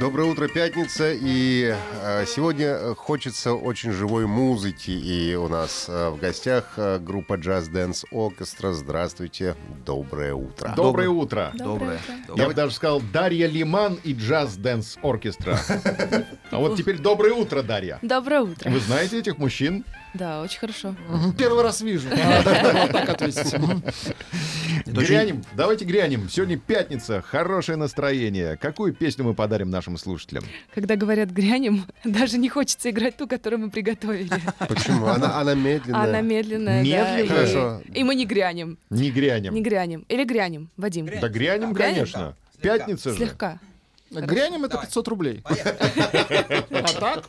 Доброе утро, пятница, и э, сегодня хочется очень живой музыки, и у нас э, в гостях э, группа Jazz Dance Orchestra. Здравствуйте, доброе утро. Доброе утро. Доброе. Я бы даже сказал Дарья Лиман и Джаз Дэнс Оркестра. А вот теперь доброе утро, Дарья. Доброе утро. Вы знаете этих мужчин? Да, очень хорошо. Первый раз вижу. Так ответить. Грянем, давайте грянем. Сегодня пятница, хорошее настроение. Какую песню мы подарим нашим слушателям? Когда говорят грянем, даже не хочется играть ту, которую мы приготовили. Почему? Она, она медленная. Она медленная, да, Медленная? и- Хорошо. И мы не грянем. Не грянем. Не грянем. Или грянем, Вадим. Да грянем, Грянем? конечно. Пятница же. Слегка. Грянем это 500 рублей. А так?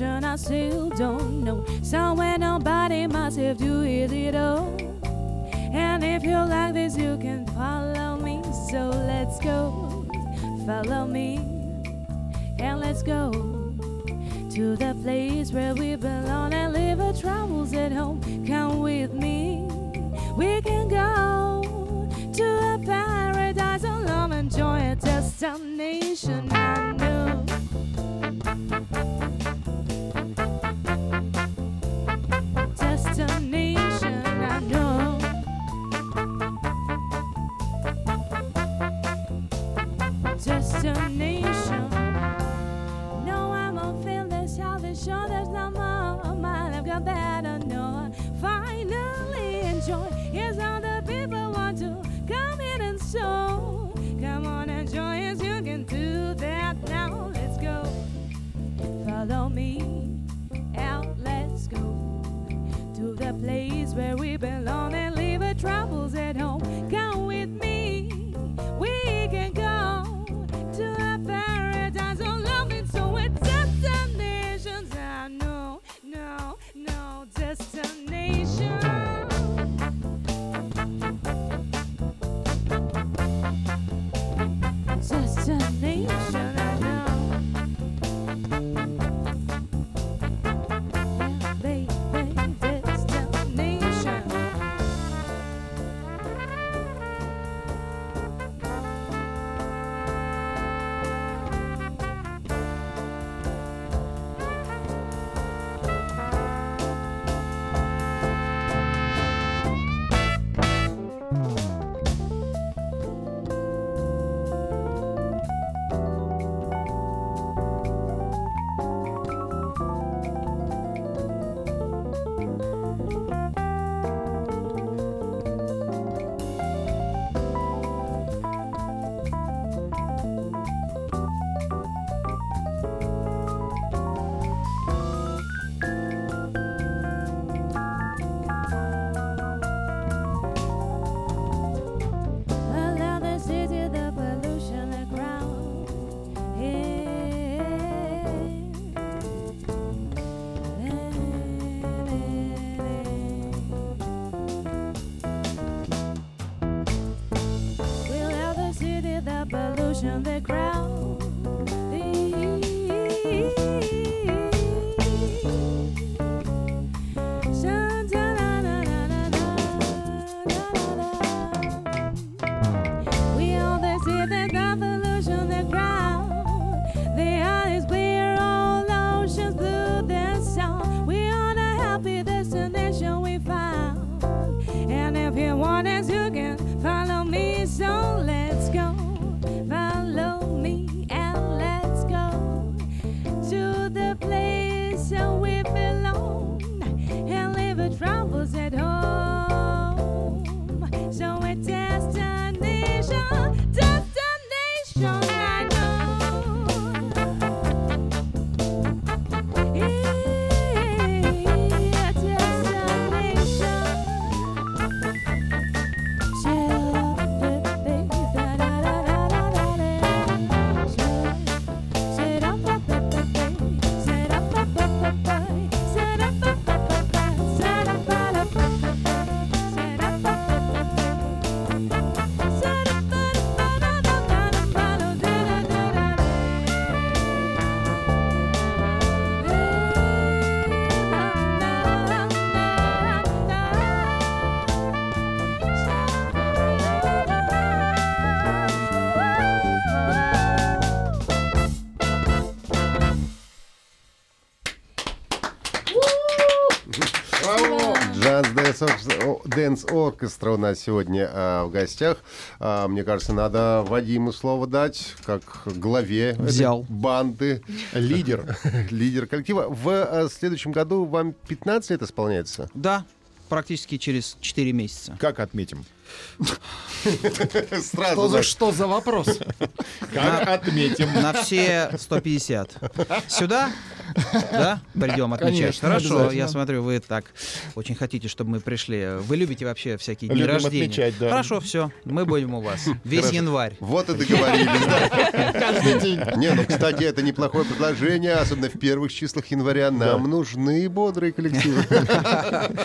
Destination I still don't know. Somewhere nobody must have to it all. And if you like this, you can follow me. So let's go, follow me, and let's go to the place where we belong and leave our troubles at home. Come with me, we can go to a paradise of love and joy, a destination I know. Got better. No, finally enjoy. Here's how the people want to come in and show. Come on, enjoy as you can do that now. Let's go. Follow me out. Let's go to the place where we belong place we belong and leave the troubles at home. Дэнс Оркестра у нас сегодня а, в гостях. А, мне кажется, надо Вадиму слово дать, как главе Взял. банды, Лидер. лидер коллектива. В а, следующем году вам 15 лет исполняется? Да, практически через 4 месяца. Как отметим? Сразу Что за, что за вопрос? Как отметим? На все 150. Сюда? Да? Придем отмечать. Конечно, Хорошо, я смотрю, вы так очень хотите, чтобы мы пришли. Вы любите вообще всякие дни Любим рождения. отмечать, да. Хорошо, все. Мы будем у вас. Весь январь. Вот и договорились, да? Каждый день. Не, ну, кстати, это неплохое предложение, особенно в первых числах января. Нам нужны бодрые коллективы.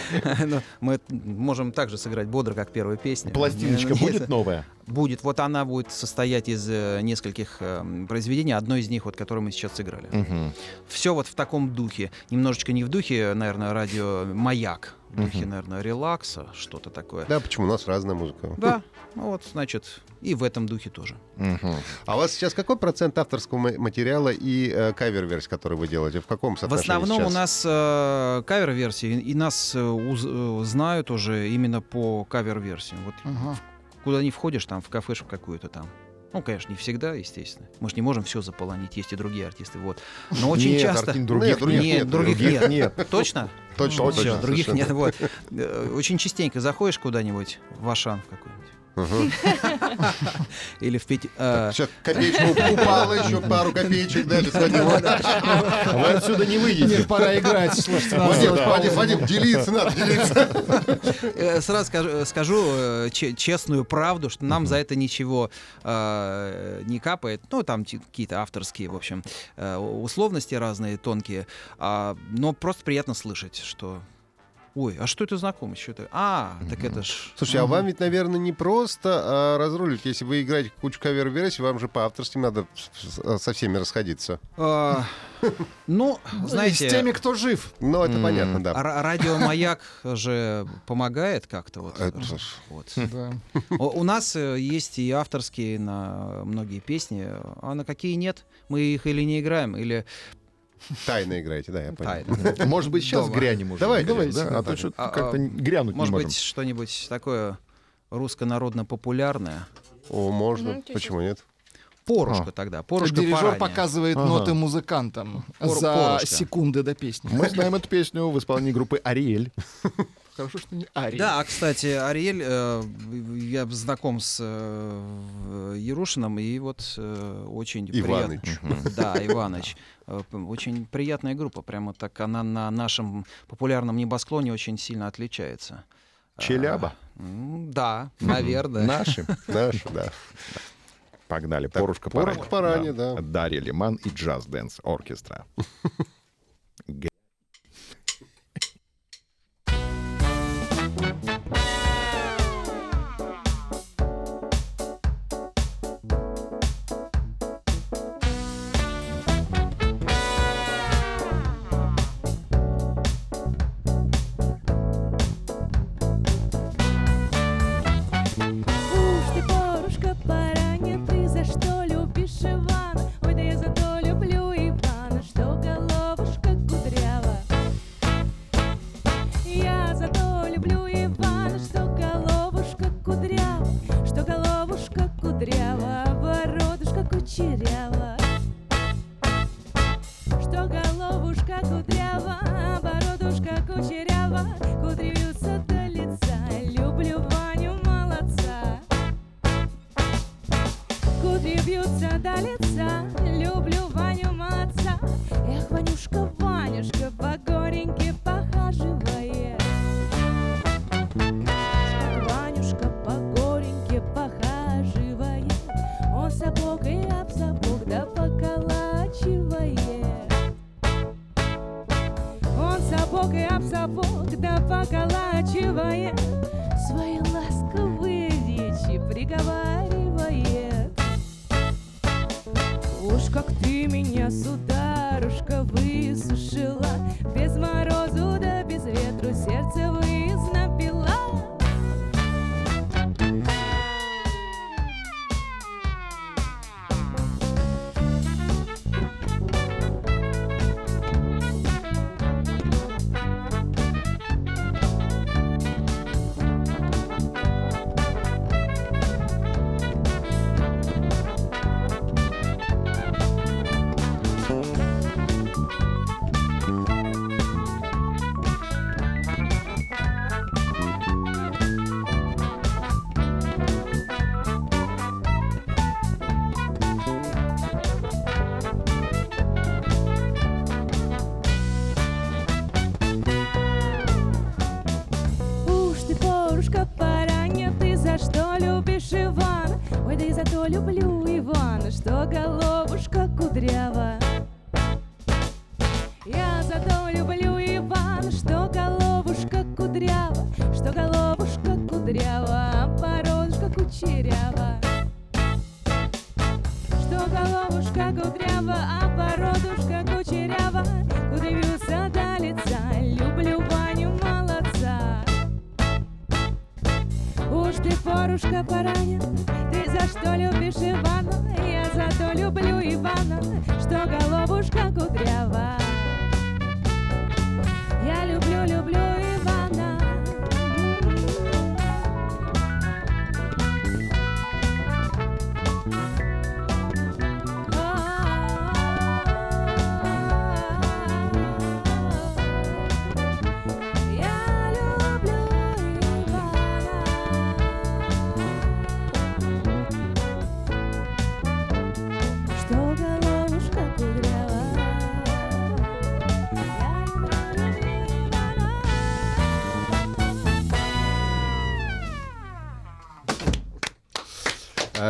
Ну, Мы можем также сыграть бодро, как первая песня. Пластиночка Нет, будет новая? Будет. Вот она будет состоять из э, нескольких э, произведений. Одно из них, вот, которое мы сейчас сыграли. Мгм. Все вот в таком духе. Немножечко не в духе, наверное, радио «Маяк». В духе, наверное, релакса, что-то такое. Да, почему? У нас разная музыка. Да, вот, значит, и в этом духе тоже. Мгм. А у вас сейчас какой процент авторского ма- материала и э, кавер-версий, которые вы делаете? В каком В соотношении основном сейчас? у нас э, кавер-версии, и нас э, уз- э, знают уже именно по кавер-версиям. Вот Ага. куда не входишь, там, в кафешку какую-то там. Ну, конечно, не всегда, естественно. Мы же не можем все заполонить, есть и другие артисты. Вот. Но очень Нет, часто... Артем, других Нет, других нет, нет, других нет. нет. Точно? Точно, Ну, точно, всё, других совершенно. нет. Вот. Э, Очень частенько заходишь куда-нибудь в Ашан в какой-нибудь. Или в Пети... э, Сейчас копеечка упала, еще пару копеечек дали. сходил. Вы отсюда не выйдете. Пора играть. Слушайте, Вадим, Вадим, делиться надо, делиться. Э, Сразу скажу, скажу, э, че- честную правду, что нам за это ничего не капает. Ну, там какие-то авторские, в общем, условности разные, тонкие. А, но просто приятно слышать, что... Ой, а что это знакомый? Что это? А, так это ж... Слушай, а вам ведь, наверное, не просто а, разруливать. Если вы играете кучу кавер-версий, вам же по авторским надо с- со всеми расходиться. А, ну, знаете... С теми, кто жив. Ну, это понятно, да. ра- Радио Маяк же помогает как-то вот. Это ж- вот. Да. У у нас э, есть и авторские на многие песни, а на какие нет, мы их или не играем, или Тайно играете, да, я понял. тайно. Может быть, сейчас Дома. грянем уже. Давайте, Давайте, давайте. да? А то что-то А, как-то а, грянуть Может быть, что-нибудь такое русско-народно-популярное. О, можно. Почему нет? Порушка тогда, порушка Дирижер поранее. показывает Ага. ноты музыкантам Пор- за порушка. секунды до песни. Мы знаем эту песню в исполнении группы «Ариэль». Хорошо, что не Ари. Да, а, кстати, Ариэль, э, я знаком с э, Ярушиным, и вот э, очень Иваныч. приятно. Да, Иваныч. Э, Очень приятная группа, прямо так она на нашем популярном небосклоне очень сильно отличается. Челяба. А, м, Да, наверное. Наши. Наша, да. Погнали. Так, Порушка «Порушка Парани». Парани», да. Дарья Лиман и Джаз Дэнс Оркестра.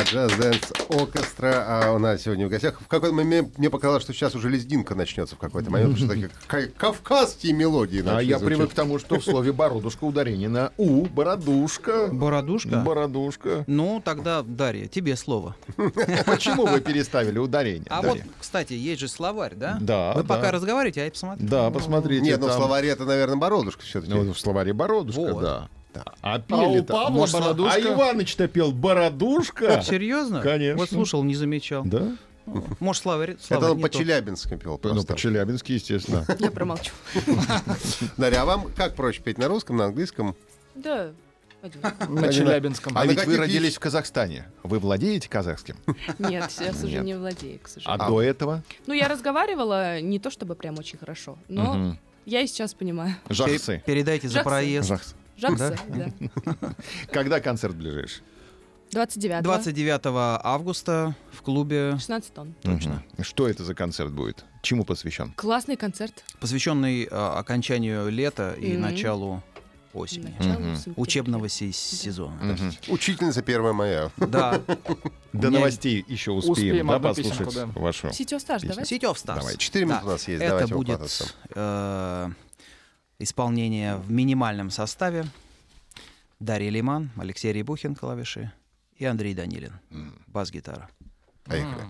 Джаз Дэнс Оркестра а у нас сегодня в гостях. В какой-то момент мне показалось, что сейчас уже лездинка начнется в какой-то момент, потому что такие ка- кавказские мелодии А я привык к тому, что в слове «бородушка» ударение на «у», «бородушка». Бородушка? Бородушка. Ну, тогда, Дарья, тебе слово. Почему вы переставили ударение? А Дарья? вот, кстати, есть же словарь, да? Да, Вы да. пока разговариваете, а я посмотрю. Да, посмотрите. Нет, ну в словаре это, наверное, бородушка все-таки. Ну, в словаре «бородушка», Вот. да. А А пели у Павла Может, бородушка? А Иваныч-то пел «бородушка». Серьезно? Конечно. Вот слушал, не замечал. Да? Может, словарь, это словарь он по то. Челябински пел Ну, просто. по-челябински, естественно. Я промолчу. Дарья, а вам как проще петь на русском, на английском? Да. На Челябинском. А на ведь вы родились в Казахстане. Вы владеете казахским? Нет, сейчас уже не владею, к А сожалению. до этого? Ну, я разговаривала не то чтобы прям очень хорошо, но я и сейчас понимаю. Жахсы. Пе- Передайте за проезд. Жахсы. Жакса, да. Когда концерт ближайший? 29 29 августа в клубе, 16 тонн. Точно. Что это за концерт будет? Чему посвящен? Классный концерт. посвященный э, окончанию лета и началу осени. Начало. Учебного се- сезона. Мгм. Учительница 1 мая. Да. До новостей еще успеем, да, послушать вашу. Стаж, Песня. давай. Сетев Старс. Давайте. Четыре минуты Да. у нас есть, Это давайте будет исполнение в минимальном составе. Дарья Лиман, Алексей Рябухин, клавиши, и Андрей Данилин, бас-гитара. Поехали.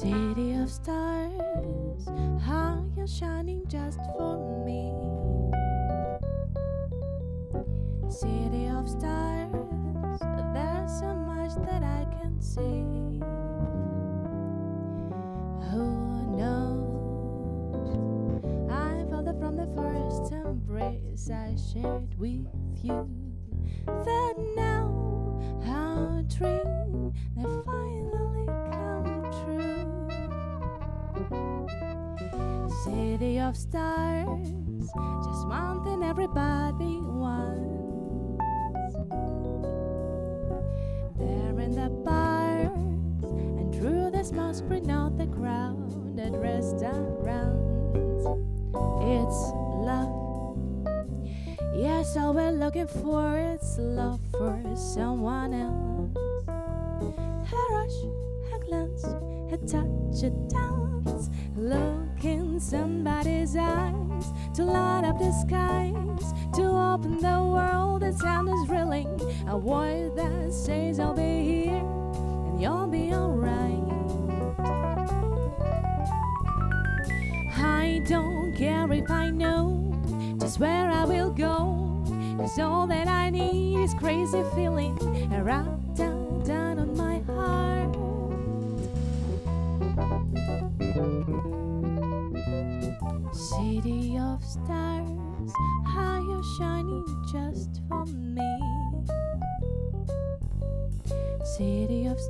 City of stars, how you're shining just for me. City of stars, there's so much that I can see. Who knows? I felt it from the first embrace I shared with you. That now our dream they finally City of stars, just one thing everybody wants. There in the bars and through the smoke screen out the crowded restaurants. It's love. Yes, all we're looking for is love for someone else. A rush, a glance, a touch, a dance. In somebody's eyes to light up the skies, to open the world that sound is thrilling. A voice that says, I'll be here and you'll be alright. I don't care if I know just where I will go. Cause all that I need is crazy feeling around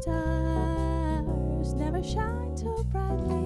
stars, never shine too brightly.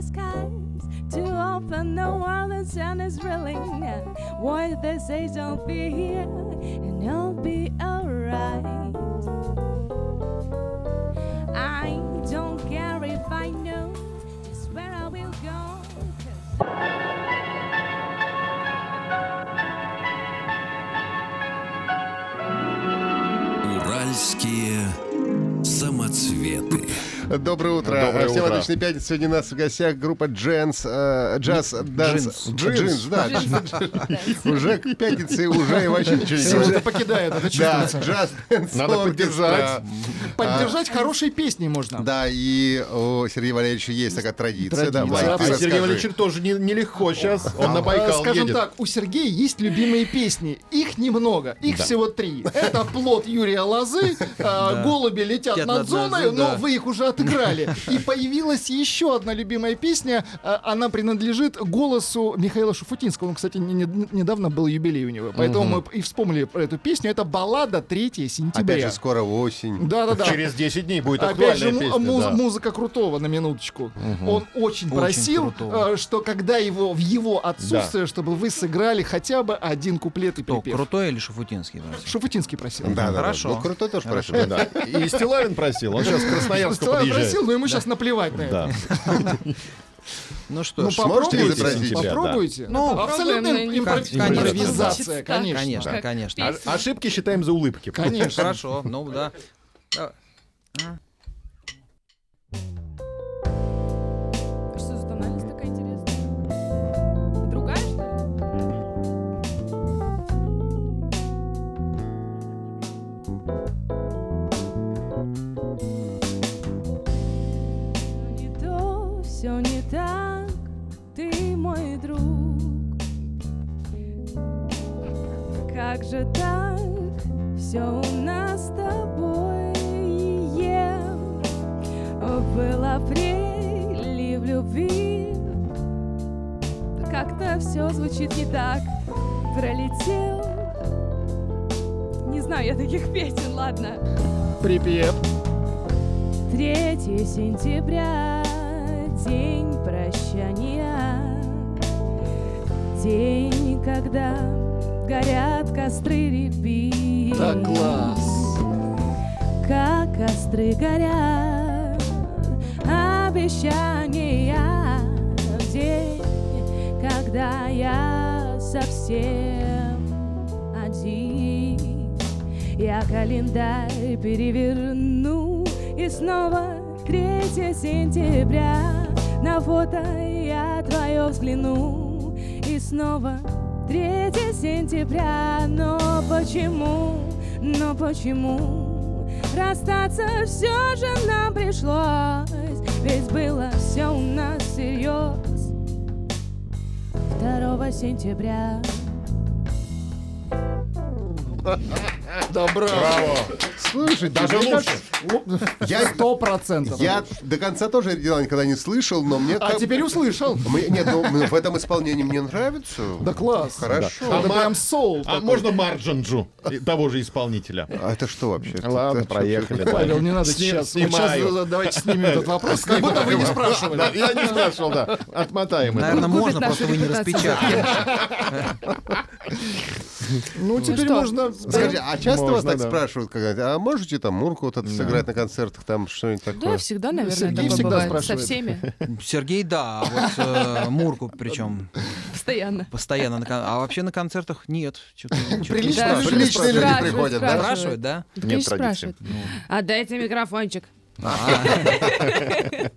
The to open the world. The sun is thrilling. What they say, don't fear, and Доброе утро. Доброе Всем утро. отличной пятницы. Сегодня у нас в гостях группа Дженс, э, Jazz, Dance. Джинс. Джинс, да. Уже к пятнице, уже и вообще ничего не покидает, это Да, чувствуется. Джаз Надо поддержать. Поддержать хорошие песни можно. Да, и у Сергея Валерьевича есть такая традиция. А Сергей. Валерьевич тоже не- нелегко сейчас. Он на А, Байкал Скажем так, у Сергея есть любимые песни. Их немного, их всего три. Это «Плот» Юрия Лозы, а, «Голуби летят над зоной», но вы их уже отыграли. И появилась еще одна любимая песня. а, Она принадлежит голосу Михаила Шуфутинского. Он, кстати, не- не- недавно был юбилей у него. Поэтому мы и вспомнили про эту песню. Это баллада 3 Опять сентября. же, скоро осень. Да-да-да. Через 10 дней будет Опять актуальная же, му- песня. муз- да. музыка крутого на минуточку. Он очень, Очень просил, крутого. э, что когда его в его отсутствие, чтобы вы сыграли хотя бы один куплет и Кто, припев. крутой или Шафутинский? брат? Шуфутинский просил. Да, да, да. Хорошо. Ну, крутой тоже Хорошо. просил. Да. И Стилавин просил. Он сейчас в Красноярск Стилавин подъезжает. просил, но ему сейчас наплевать на это. Да. Ну что Ну попробуйте. Попробуйте. Ну, абсолютно импровизация, конечно. конечно, конечно. А-. Ошибки считаем за улыбки. Конечно. Хорошо, ну да. Как же так, все у нас с тобой Был апрель и в любви. Как-то все звучит не так. Пролетел. Не знаю я таких песен, ладно. Припев. 3 сентября, день прощания, день, когда горят костры рябины. Так класс. Как костры горят, обещания, в день, когда я совсем один. Я календарь переверну и снова 3 сентября На фото я твое взгляну И снова 3 сентября. Но почему, но почему Расстаться все же нам пришлось? Ведь было все у нас всерьез 2 сентября. Да, браво. Слушай, Даже лучше. кажется, Я, Сто процентов. я до конца тоже оригинал никогда не слышал, но мне... А теперь услышал. Нет, ну, в этом исполнении мне нравится. Да класс. Хорошо. Да. Это А прям соул. А можно Марджанджу того же исполнителя? А это что вообще? Ладно, проехали. Павел, не надо сейчас. Сейчас давайте снимем этот вопрос. Как будто вы не спрашивали. я не спрашивал, да. Отмотаем это. Наверное, можно, просто вы не распечатали. Ну, теперь можно... Скажите, а часто вас так да. спрашивают, когда, а можете там Мурку вот это сыграть на концертах, там что-нибудь Да, такое? всегда, наверное, Сергей такое всегда бывает со всеми. Сергей, да, а вот э, Мурку причем Постоянно. постоянно. А вообще на концертах нет. Приличные люди Спрашивают, приходят, да? Спрашивают, да? Да, Нет традиции. спрашивают. Отдайте микрофончик. А,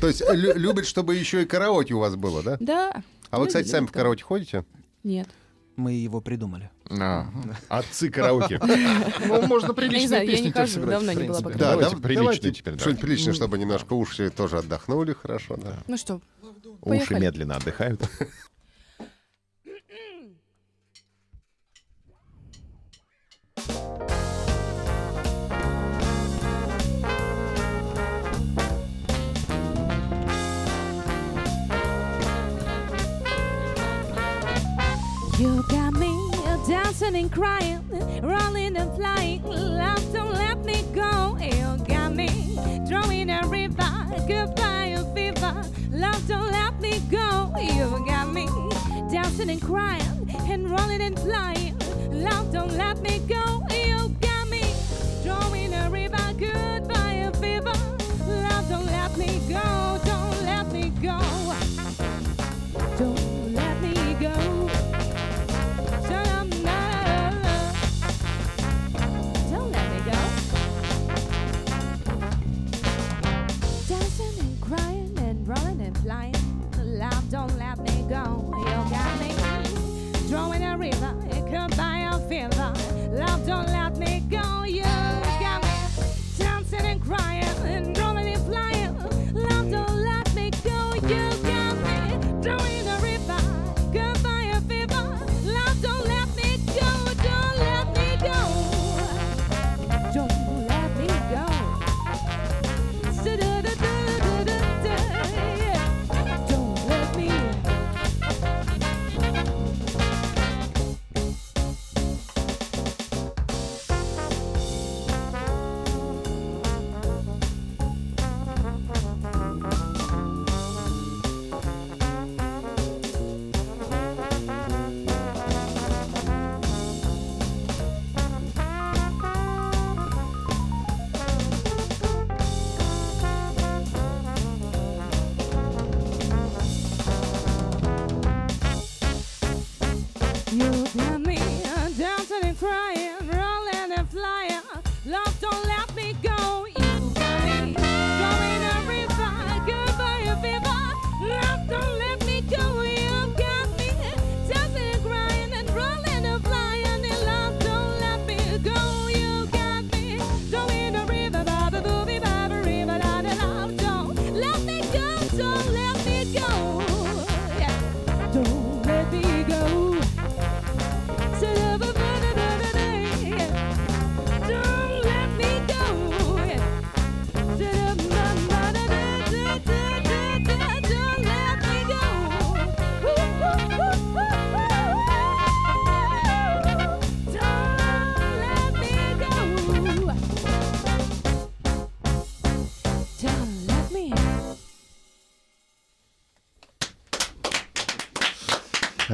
То есть лю- любят, чтобы еще и караоке у вас было, да? Да. А вы, кстати, сами в караоке ходите? Нет. Мы его придумали. А, Отцы караоке. Ну, можно песни не тоже хожу, сыграть, давно не была. Давайте да, давайте теперь. Что-нибудь приличное, чтобы немножко уши тоже отдохнули, хорошо, да. Ну что, Уши медленно отдыхают. Dancing and crying, rolling and flying. Love, don't let me go. You got me drawing a river, goodbye, fever. Love, don't let me go. You got me dancing and crying and rolling and flying. Love, don't let me go. You got me drawing a river, goodbye,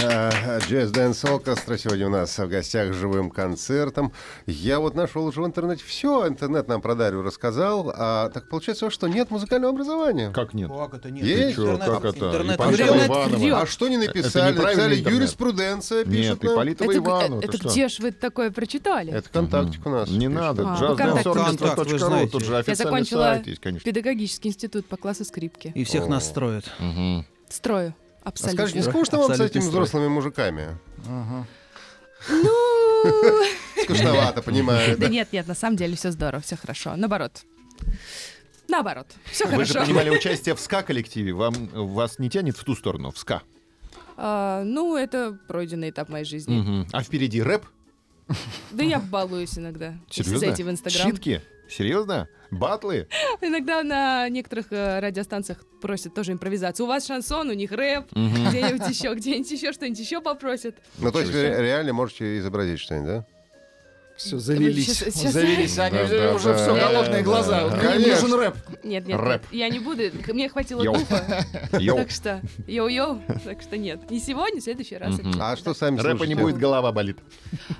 Джаз Дэнс Оркестра сегодня у нас в гостях с живым концертом. Я вот нашел уже в интернете все, интернет нам про Дарью рассказал. А так получается, что нет музыкального образования. Как нет? Как это нет? Есть? Интернет- как это? интернет- Интернет. А что не Это написали? неправильный Написали интернет. юриспруденция, пишут Нет, нам. Ипполитова Это, Иванова. это что? где ж вы такое прочитали? Это контактик у нас. Не надо. А, Джаз же Тут же Я закончила сайт есть, конечно. педагогический институт по классу скрипки. И всех О. настроят. Мгм. Строю. А Абсолютно. скажи, не скучно вам с этими строй. взрослыми мужиками? Ну, Скучновато, понимаю. да нет, нет, на самом деле все здорово, все хорошо. Наоборот. Наоборот, все Вы же хорошо. принимали участие в СКА-коллективе. Вам, вас не тянет в ту сторону, в СКА? А, ну, это пройденный этап моей жизни. А впереди рэп? Да я балуюсь иногда. Если Серьезно? зайти в Инстаграм. Читки? Серьезно? Батлы? Иногда на некоторых э, радиостанциях просят тоже импровизацию. У вас шансон, у них рэп, где-нибудь еще, где-нибудь еще что-нибудь еще попросят. Ну, то есть реально можете изобразить что-нибудь, да? Все, завелись. Сейчас- сейчас- Завелись, они Да, уже да, все, голодные глаза. Мне нужен рэп. Нет, нет, Рэп. нет, я не буду. Мне хватило Йоу. духа, Йоу. так что йоу-йоу, так что нет. Не сегодня, в следующий раз. А что сами Рэпа не будет, голова болит.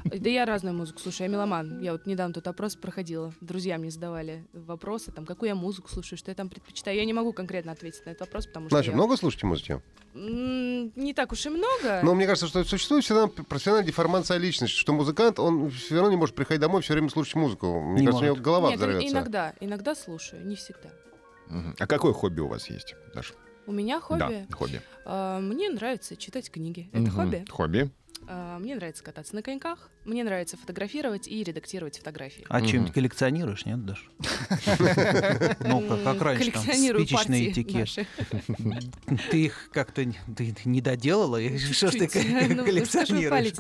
Да я разную музыку слушаю, я меломан. Я вот недавно тут опрос проходила. Друзья мне задавали вопросы, там, какую я музыку слушаю, что я там предпочитаю. Я не могу конкретно ответить на этот вопрос, потому что Значит, я- много слушаете музыки? Не так уж и много. Но мне кажется, что существует всегда профессиональная деформация личности, что музыкант, он все равно не может приходить домой все время слушать музыку. Мне Не кажется, у него может. голова Нет, взорвется. иногда, иногда слушаю, не всегда. А какое хобби у вас есть, Даша? У меня хобби. Да, хобби. а, мне нравится читать книги. Это Мгм. хобби. Хобби. А, мне нравится кататься на коньках. Мне нравится фотографировать и редактировать фотографии. А Мгм. что-нибудь коллекционируешь, нет, Даш? Ну, как, раньше, там, спичечные наши. Ты их как-то не- ты доделала? Что ж ты. Ну, вы коллекционируешь?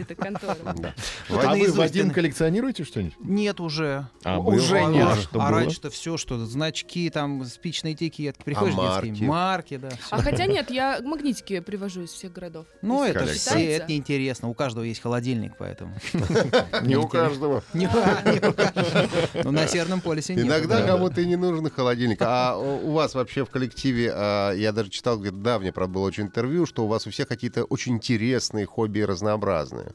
А вы, Вадим, коллекционируете что-нибудь? Нет уже. А, Уже было. нет. А А, а раньше-то все, что значки, там, спичные этикетки, приходишь марки? детские, марки, да. А хотя нет, я магнитики привожу из всех городов. Ну, это все, считается. это неинтересно. Интересно. У каждого есть холодильник, поэтому. Не у каждого. Не у каждого. На Северном полюсе нет. Иногда да. кому-то и не нужен холодильник. А у у вас вообще в коллективе, а, я даже читал где-то давнее, правда, было очень интервью, что у вас у всех какие-то очень интересные хобби разнообразные.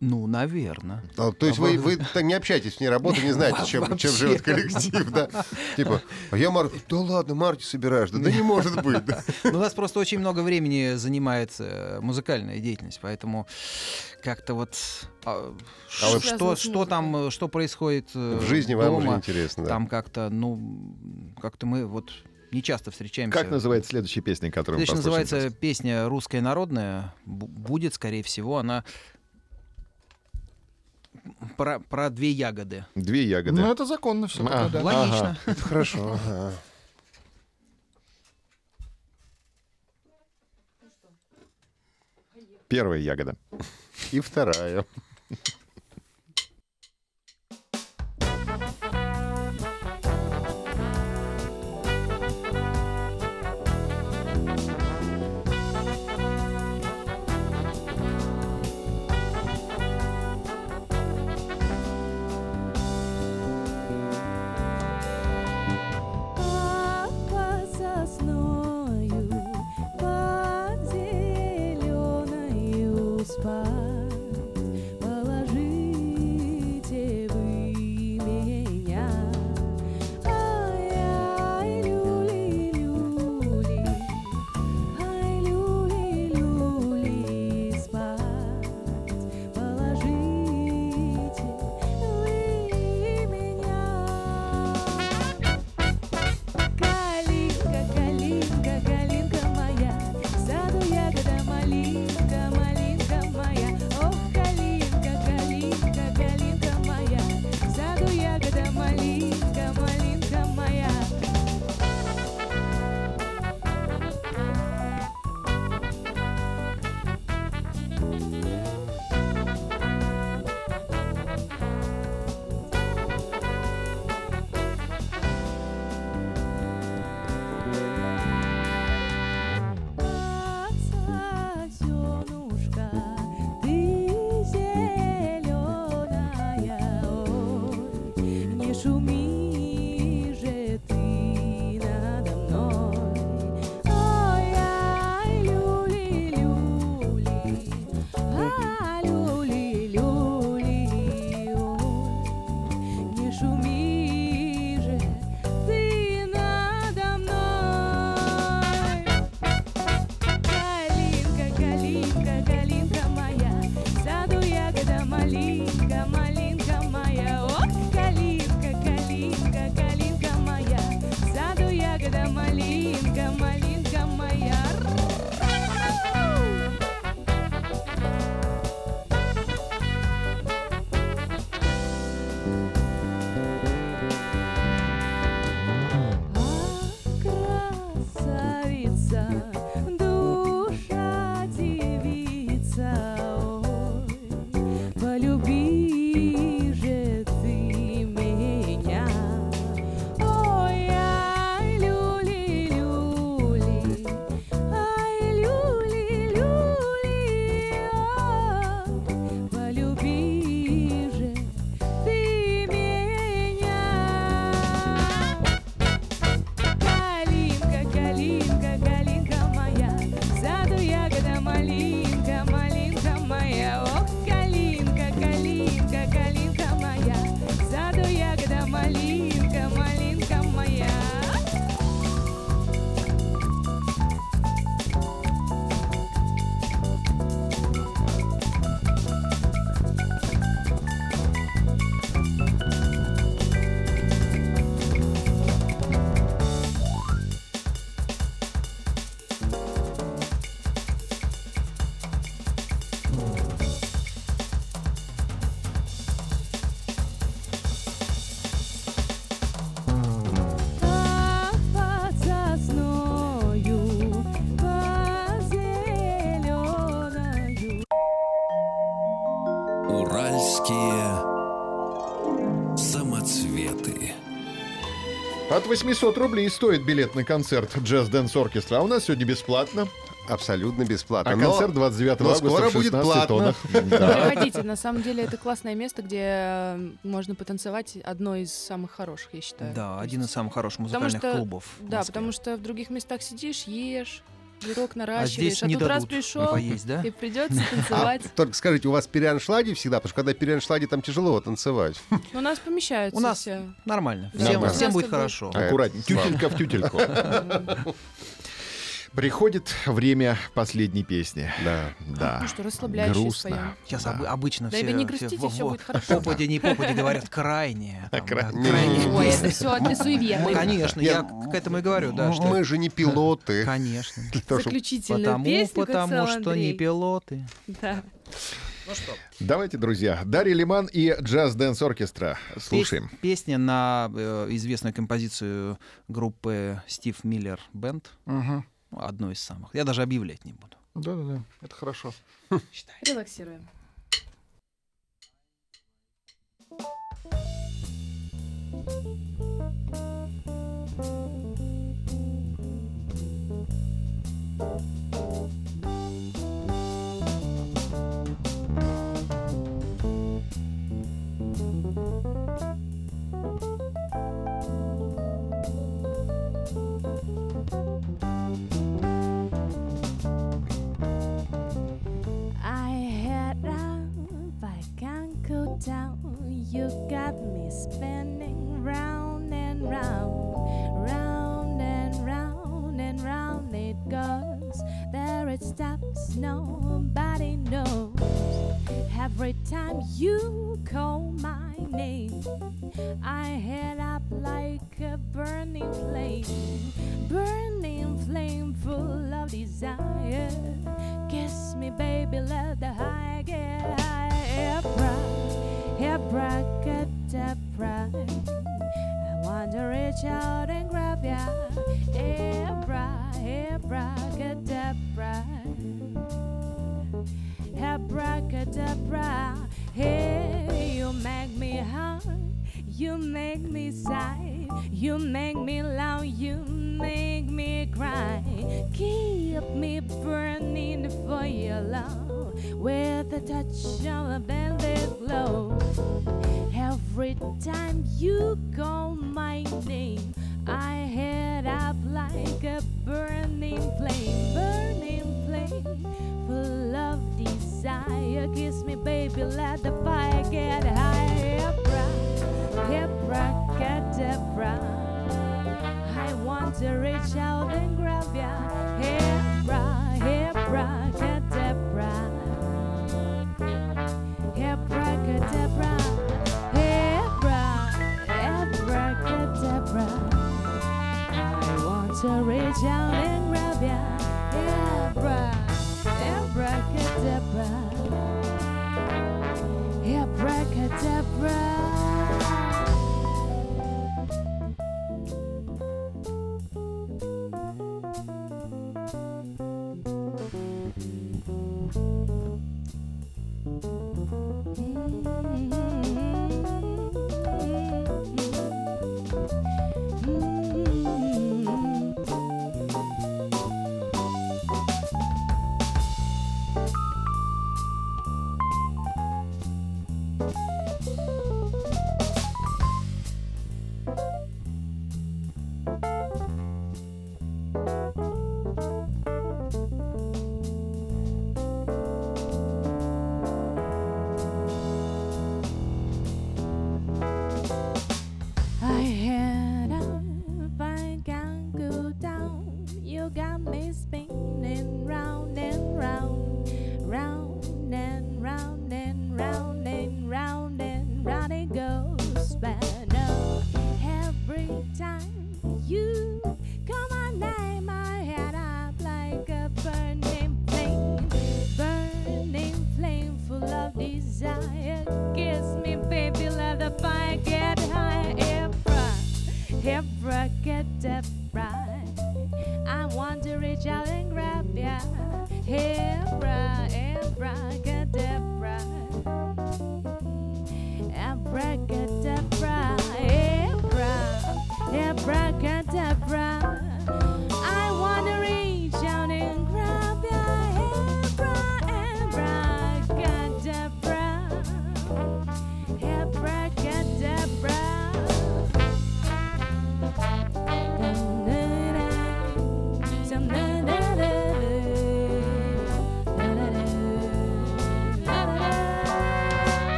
Ну, наверное. А, То есть вы, вы так не общаетесь вне работы, не знаете, чем, чем живет коллектив, да? Типа, а я Марти... Да ладно, Марти собираешь, да, да не может быть. да. Ну, у нас просто очень много времени занимает э, музыкальная деятельность, поэтому как-то вот а, А вы- что, с что там, э, что происходит э, В жизни вам уже дома, интересно, да. там как-то, ну, как-то мы вот не часто встречаемся. Как называется следующая песня, которую мы Следующая называется сейчас? песня «Русская народная». Бу- Будет, скорее всего, она про, про две ягоды. Две ягоды. Ну, это законно все. А, да. Логично. Это хорошо. ага. Первая ягода. И вторая. 800 рублей стоит билет на концерт Jazz Dance Orchestra. А у нас сегодня бесплатно. Абсолютно бесплатно. А Но- концерт 29 но августа скоро в будет 16 платно. тонах. Да. Приходите, на самом деле это классное место, где э, можно потанцевать одно из самых хороших, я считаю. Да, один из самых хороших Потому музыкальных что- клубов. Да, потому что в других местах сидишь, ешь, жирок а наращиваешь, здесь а, не тут раз пришел, поесть, да? и придется танцевать. Только скажите, у вас переаншлаги всегда? Потому что когда переаншлаги, там тяжело танцевать. Но у нас помещаются У нас все. Нормально. Нормально. Всем, У всем будет хорошо. Аккуратнее. Тютелька в тютельку. Приходит время последней песни. Да. Да. Ну что, расслабляющие Грустно. споем. Сейчас Да. обы- обычно Да все, и вы не все грустите, всё во- будет хорошо. попади, не попади говорят крайне. там, да, крайне. крайне. Ой, это все для суеверных. Конечно, я к этому и говорю, да, что Мы же не пилоты. конечно. Для того, чтоб- Заключительную Потому, песню потому что не пилоты. Да. Ну что, Давайте, друзья. Дарья Лиман и Джаз Дэнс Оркестра. Слушаем. Пес- Песня на э, известную композицию группы Стив Миллер Бенд. Мгм. Одну из самых. Я даже объявлять не буду. Да-да-да, это хорошо. Релаксируем. I touch of a velvet glow. Every time you call my name, I head up like a burning flame, burning flame, full of desire. Kiss me, baby, let the fire get higher. Abracadabra. I want to reach out and grab ya. Abra, abracadabra. To reach out and grab ya. Abra, abracadabra. Abracadabra.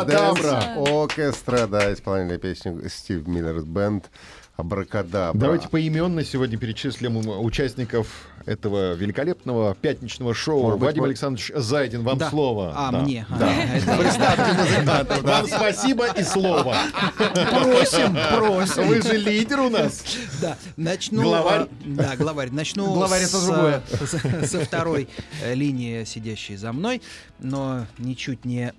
Абракадабра. Оркестра, да, исполнили песню Стив Миллерс Бенд. Абракадабра. Давайте поименно сегодня перечислим участников этого великолепного пятничного шоу. Может быть, Вадим мы- Александрович Зайдин, вам Да. слово. А, Да. мне. Да. Это- Вам спасибо и слово. Просим, просим. Вы же лидер у нас. Да, начну... Главарь? э, Да, главарь. Начну Главарь это с, другое. э, со второй э, линии, сидящей за мной, но ничуть не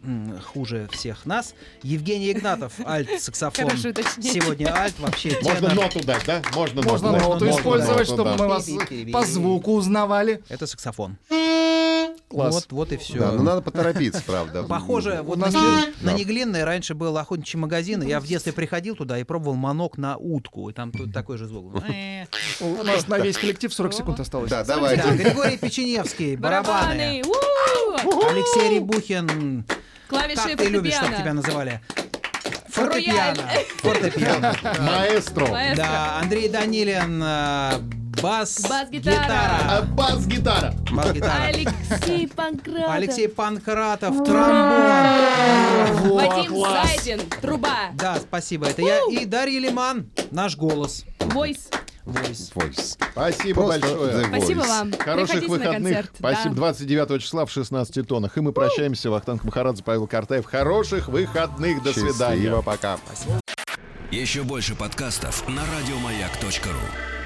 хуже всех нас. Евгений Игнатов, альт-саксофон. Сегодня альт, вообще Можно ноту дать, да? Можно Можно ноту. ноту Можно использовать, ноту, чтобы да. мы вас по звуку узнавали. Это саксофон. Класс. Вот, вот и все. Да, ну надо поторопиться, правда. Похоже, вот на, на Неглинной раньше был охотничий магазин, и я в детстве приходил туда и пробовал манок на утку, и там тут такой же звук. У нас на весь коллектив 40 секунд осталось. Да, давайте. Да, Григорий Печеневский, барабаны. Алексей Рябухин, Клавиши как ты любишь, чтобы тебя называли? Фортепиано. Фортепиано. Маэстро. Да, Андрей Данилин, э, бас, Бас-гитара. А бас-гитара. бас-гитара. Алексей Панкратов. Алексей Панкратов, тромбон. Вадим. Зайдин. Труба. Да, спасибо, это я. И Дарья Лиман, наш голос. Войс. Voice. Voice. Спасибо Просто большое. The Спасибо вам. Хороших Приходите на выходных. концерт. Спасибо. Да. 29 числа в 16 тоннах. И мы прощаемся. Вахтанг Махарадзе, Павел Картаев. Хороших выходных. До свидания. Счастливо, пока. Еще больше подкастов на радиомаяк.ру.